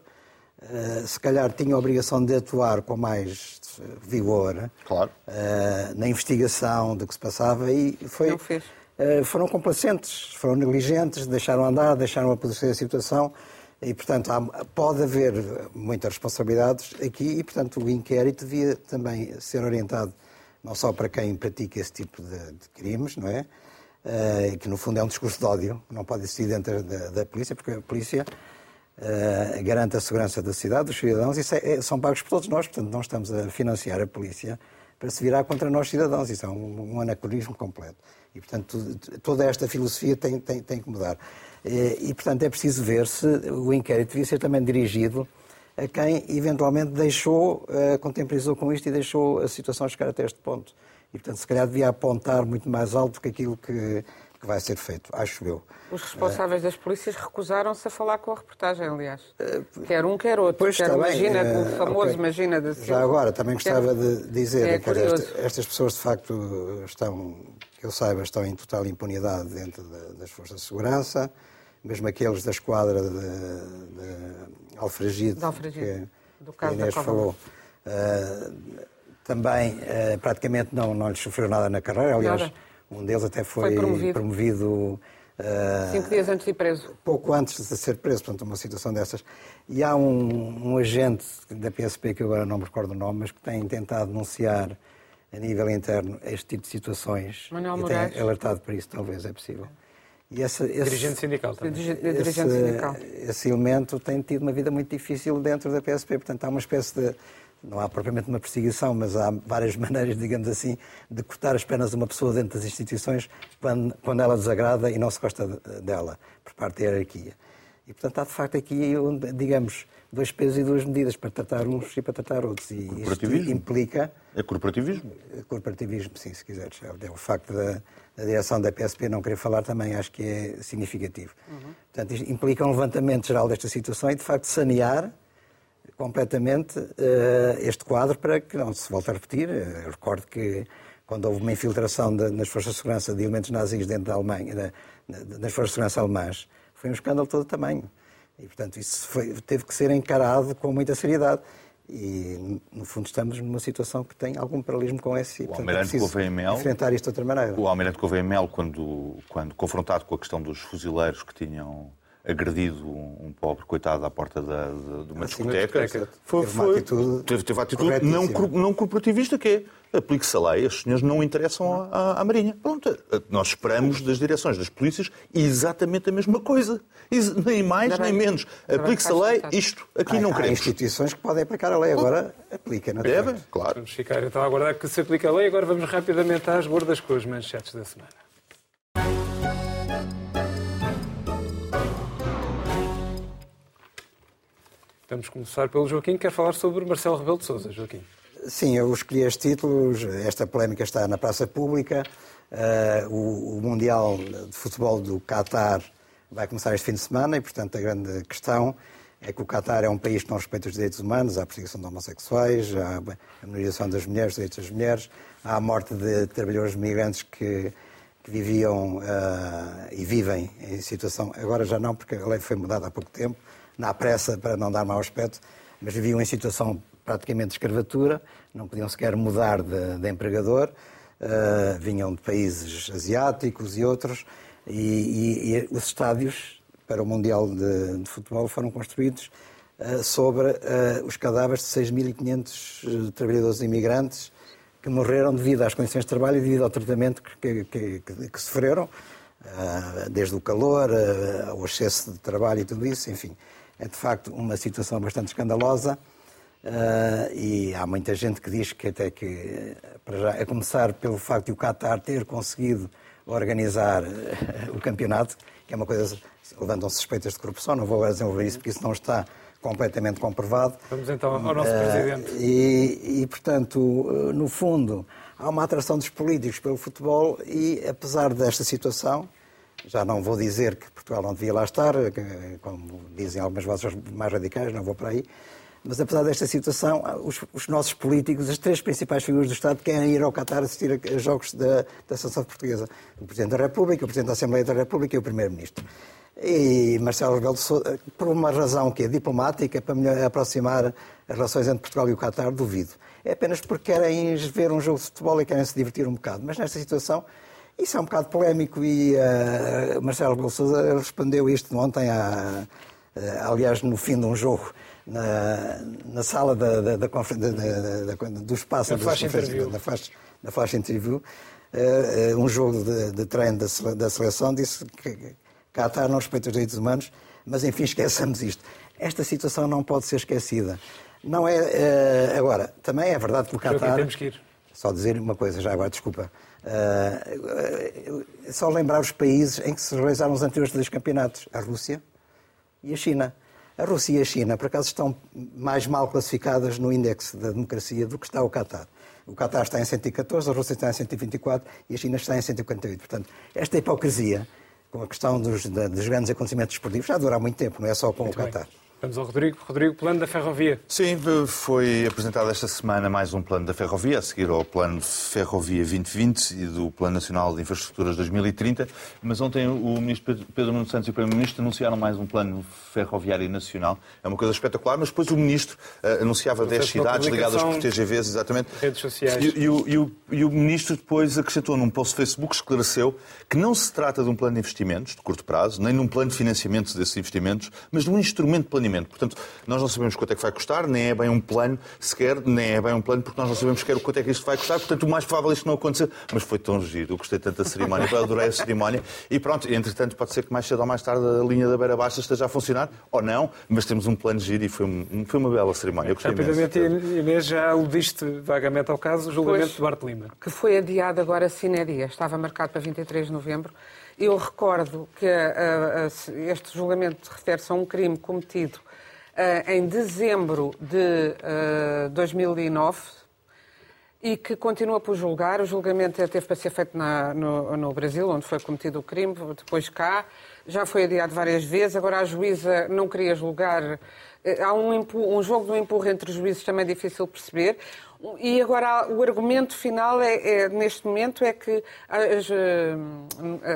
se calhar tinha a obrigação de atuar com mais vigor claro. uh, na investigação do que se passava e foi, Não fez. Uh, foram complacentes, foram negligentes, deixaram andar, deixaram apodrecer a situação e, portanto, há, pode haver muitas responsabilidades aqui e, portanto, o inquérito devia também ser orientado não só para quem pratica esse tipo de, de crimes, não é? Uh, que no fundo é um discurso de ódio, não pode existir dentro da, da polícia, porque a polícia uh, garante a segurança da cidade, dos cidadãos, isso é, é, são pagos por todos nós, portanto não estamos a financiar a polícia para se virar contra nós cidadãos, isso é um, um anacronismo completo. E, portanto, toda esta filosofia tem, tem, tem que mudar. E, e, portanto, é preciso ver se o inquérito devia ser também dirigido a quem eventualmente deixou, uh, contemporizou com isto e deixou a situação chegar até este ponto. E, portanto, se calhar devia apontar muito mais alto que aquilo que, que vai ser feito, acho eu. Os responsáveis das polícias recusaram-se a falar com a reportagem, aliás. Quer um, quer outro. Pois, quer está imagina, bem. o famoso okay. Imagina da Já agora, também gostava de dizer é que esta, estas pessoas, de facto, estão, que eu saiba, estão em total impunidade dentro de, das forças de segurança, mesmo aqueles da esquadra de, de Alfragide, de Alfragide, que, do caso que Inês falou. Uh, também, uh, praticamente, não, não lhes sofreu nada na carreira, aliás... Nada um deles até foi, foi promovido. promovido uh, Cinco dias antes de ir preso. Pouco antes de ser preso, portanto, uma situação dessas. E há um, um, agente da PSP, que eu agora não me recordo o nome, mas que tem tentado denunciar a nível interno este tipo de situações. Manuel e Moraes. tem alertado para isso, talvez, é possível. E esse, esse, dirigente sindical também. Dirigente esse, sindical. esse elemento tem tido uma vida muito difícil dentro da PSP, portanto há uma espécie de não há propriamente uma perseguição, mas há várias maneiras, digamos assim, de cortar as pernas de uma pessoa dentro das instituições quando, quando ela desagrada e não se gosta dela, por parte da hierarquia. E, portanto, há de facto aqui, digamos, dois pesos e duas medidas para tratar uns e para tratar outros. E isto implica. É corporativismo? Corporativismo, sim, se quiseres. É o facto da, da direção da PSP não querer falar também acho que é significativo. Uhum. Portanto, implica um levantamento geral desta situação e, de facto, sanear completamente uh, este quadro para que não se volte a repetir. Eu recordo que quando houve uma infiltração de, nas forças de segurança de elementos nazis dentro da Alemanha, da, das forças de segurança alemãs, foi um escândalo de todo tamanho. E, portanto, isso foi, teve que ser encarado com muita seriedade. E, no fundo, estamos numa situação que tem algum paralelismo com esse. O portanto, Almirante é Gouveia Mel, enfrentar isto de outra maneira. O Almirante Gouveia Mel, quando, quando confrontado com a questão dos fuzileiros que tinham agredido um, um, pobre coitado à porta da, de, de uma assim, discoteca. Foi, teve, uma atitude teve, teve atitude não, não corporativista, que é aplique-se a lei, estes senhores não interessam à, à, Marinha. Pronto, nós esperamos das direções das polícias exatamente a mesma coisa. Nem mais, nem menos. Aplique-se a lei, isto aqui há, não queremos. Há instituições que podem aplicar a lei, agora aplica, não é? Deve, claro. Vamos ficar então a aguardar que se aplique a lei. Agora vamos rapidamente às gordas com as manchetes da semana. Vamos começar pelo Joaquim, que quer falar sobre Marcelo Rebelo de Sousa. Joaquim. Sim, eu escolhi estes títulos. Esta polémica está na praça pública. O, o, Mundial de Futebol do Qatar vai começar este fim de semana e, portanto, a grande questão é que o Qatar é um país que não respeita os direitos humanos, há a perseguição de homossexuais, há a minorização das mulheres, os direitos das mulheres, há a morte de trabalhadores migrantes que, que viviam uh, e vivem em situação. Agora já não, porque a lei foi mudada há pouco tempo na pressa para não dar mau aspecto, mas viviam em situação praticamente de escravatura, não podiam sequer mudar de, de empregador, uh, vinham de países asiáticos e outros, E, e, e os estádios para o Mundial de, de Futebol foram construídos uh, sobre uh, os cadáveres de 6.500 trabalhadores imigrantes que morreram devido às condições de trabalho e devido ao tratamento que, que, que, que sofreram, desde o calor ao excesso de trabalho e tudo isso, enfim. É de facto uma situação bastante escandalosa. Uh, e há muita gente que diz que até que, para já, a começar pelo facto de o Qatar ter conseguido organizar uh, o campeonato, que é uma coisa, levantam suspeitas de corrupção, não vou agora desenvolver isso porque isso não está completamente comprovado. Vamos então ao nosso uh, Presidente. E, e, portanto, no fundo, há uma atração dos políticos pelo futebol e, apesar desta situação, já não vou dizer que Portugal não devia lá estar, como dizem algumas vozes mais radicais, não vou para aí, mas apesar desta situação, os, os, nossos políticos, as três principais figuras do Estado, querem ir ao Qatar assistir a, a jogos da, da Seleção Portuguesa. O Presidente da República, o Presidente da Assembleia da República e o Primeiro-Ministro. E Marcelo Rebelo de Sousa, por uma razão que é diplomática, para melhor aproximar as relações entre Portugal e o Qatar, duvido. É apenas porque querem ver um jogo de futebol e querem se divertir um bocado. Mas nesta situação, isso é um bocado polémico e uh, Marcelo Rebelo Sousa respondeu isto ontem, à, uh, aliás, no fim de um jogo na, na sala da, da, da, da, do espaço da flash interview, da flash, da flash interview uh, um jogo de, de treino da, seleção, disse que Qatar não respeita os direitos humanos, mas enfim, esqueçamos isto. Esta situação não pode ser esquecida. Não é. Agora, também é verdade que o Qatar. Temos que ir. Só dizer uma coisa já agora, desculpa. Uh, só lembrar os países em que se realizaram os anteriores dois campeonatos: a Rússia e a China. A Rússia e a China, por acaso, estão mais mal classificadas no índice da democracia do que está o Qatar. O Qatar está em 114, a Rússia está em 124 e a China está em 148. Portanto, esta hipocrisia com a questão dos, dos grandes acontecimentos esportivos já dura há muito tempo, não é só com muito o Qatar. Bem. Vamos ao Rodrigo. Rodrigo, plano da ferrovia. Sim, foi apresentado esta semana mais um plano da ferrovia, a seguir ao plano Ferrovia 2020 e do Plano Nacional de Infraestruturas 2030. Mas ontem o ministro Pedro Nuno Santos e o Primeiro-Ministro anunciaram mais um plano ferroviário nacional. É uma coisa espetacular, mas depois o ministro uh, anunciava 10 cidades ligadas por TGVs, exatamente. Redes sociais. E, e, o, e, o, e o ministro depois acrescentou num post Facebook, esclareceu que não se trata de um plano de investimentos de curto prazo, nem de um plano de financiamento desses investimentos, mas de um instrumento de planeamento planeamento. Portanto, nós não sabemos quanto é que vai custar, nem é bem um plano sequer, nem é bem um plano, porque nós não sabemos sequer quanto é que isto vai custar. Portanto, o mais provável é isto não acontecer. Mas foi tão giro, eu gostei tanto da cerimónia, eu adorei a cerimónia. E pronto, entretanto, pode ser que mais cedo ou mais tarde a linha da Beira Baixa esteja a funcionar, ou não, mas temos um plano giro e foi, um, foi uma bela cerimónia. Eu gostei Rapidamente, Inês, já aludiste vagamente ao caso, o julgamento pois, de Bart Lima. Que foi adiado agora sine dia, estava marcado para 23 de novembro. Eu recordo que uh, uh, este julgamento refere-se a um crime cometido uh, em dezembro de 2009 e que continua por julgar. O julgamento teve para ser feito na, no, no, Brasil, onde foi cometido o crime, depois cá. Já foi adiado várias vezes. Agora a juíza não queria julgar. Há um, um jogo do empurro entre os juízes também difícil de perceber. E agora o argumento final é, é, neste momento é que as, eh,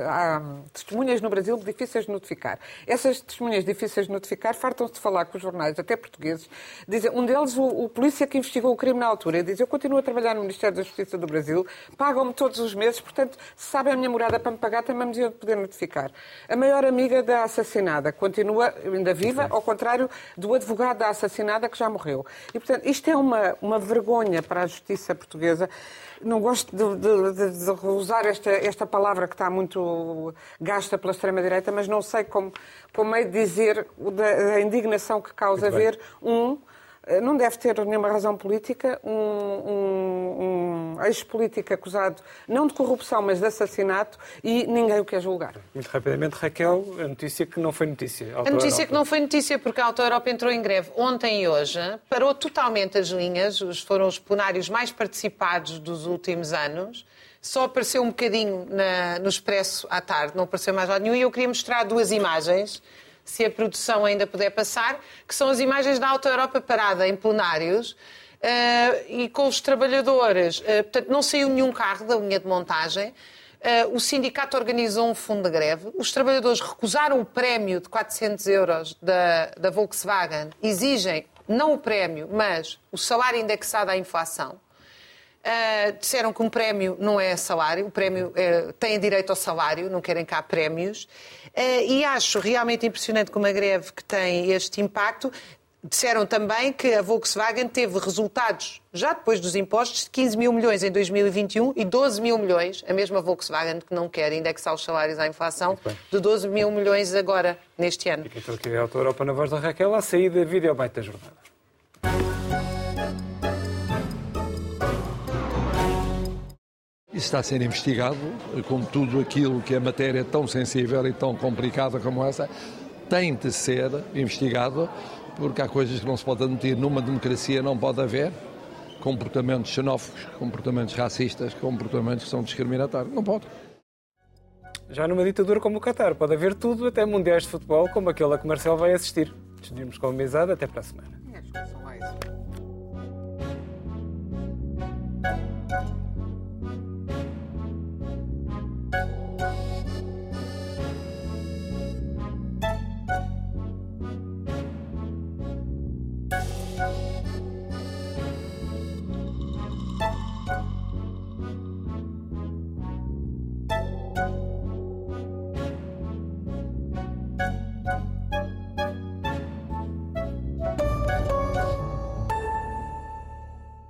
há testemunhas no Brasil difíceis de notificar. Essas testemunhas difíceis de notificar fartam-se de falar com os jornais, até portugueses. Dizem, um deles, o, o, polícia que investigou o crime na altura, diz: Eu continuo a trabalhar no Ministério da Justiça do Brasil, pagam-me todos os meses, portanto, se sabem a minha morada para me pagar, também me diziam de poder notificar. A maior amiga da assassinada continua ainda viva, ao contrário do advogado da assassinada que já morreu. E, portanto, isto é uma, uma vergonha para a justiça portuguesa. Não gosto de, de, de, de usar esta, esta palavra que está muito gasta pela extrema-direita, mas não sei como, como é dizer da, indignação que causa ver um não deve ter nenhuma razão política, um, um, um ex-político acusado não de corrupção, mas de assassinato e ninguém o quer julgar. Muito rapidamente, Raquel, a notícia que não foi notícia. A notícia que não foi notícia porque a Auto Europa entrou em greve ontem e hoje, parou totalmente as linhas, foram os plenários mais participados dos últimos anos. Só apareceu um bocadinho na, no Expresso à tarde, não apareceu mais lado nenhum, e eu queria mostrar duas imagens se a produção ainda puder passar, que são as imagens da Auto Europa parada em plenários. Uh, e com os trabalhadores, uh, portanto, não saiu nenhum carro da linha de montagem. Uh, o sindicato organizou um fundo de greve. Os trabalhadores recusaram o prémio de 400 euros da, da Volkswagen. Exigem não o prémio, mas o salário indexado à inflação. Uh, disseram que um prémio não é salário, o prémio é, tem direito ao salário, não querem cá prémios. Uh, e acho realmente impressionante como a greve que tem este impacto. Disseram também que a Volkswagen teve resultados, já depois dos impostos, de 15 mil milhões em 2021 e 12 mil milhões, a mesma Volkswagen que não quer indexar os salários à inflação, de 12 mil milhões agora, neste ano. Fica então aqui a Auto Europa na voz da Raquel, a saída videobite da jornada. Está a ser investigado, eh, como tudo aquilo que a matéria é tão sensível e tão complicada como essa, tem de ser investigado, porque há coisas que não se pode admitir. Numa democracia não pode haver comportamentos xenófobos, comportamentos racistas, comportamentos que são discriminatórios. Não pode. Já numa ditadura como o Qatar, pode haver tudo, até mundiais de futebol, como aquele a que Marcel vai assistir. Despedimos com a mesada, até para a semana. É, acho que são mais.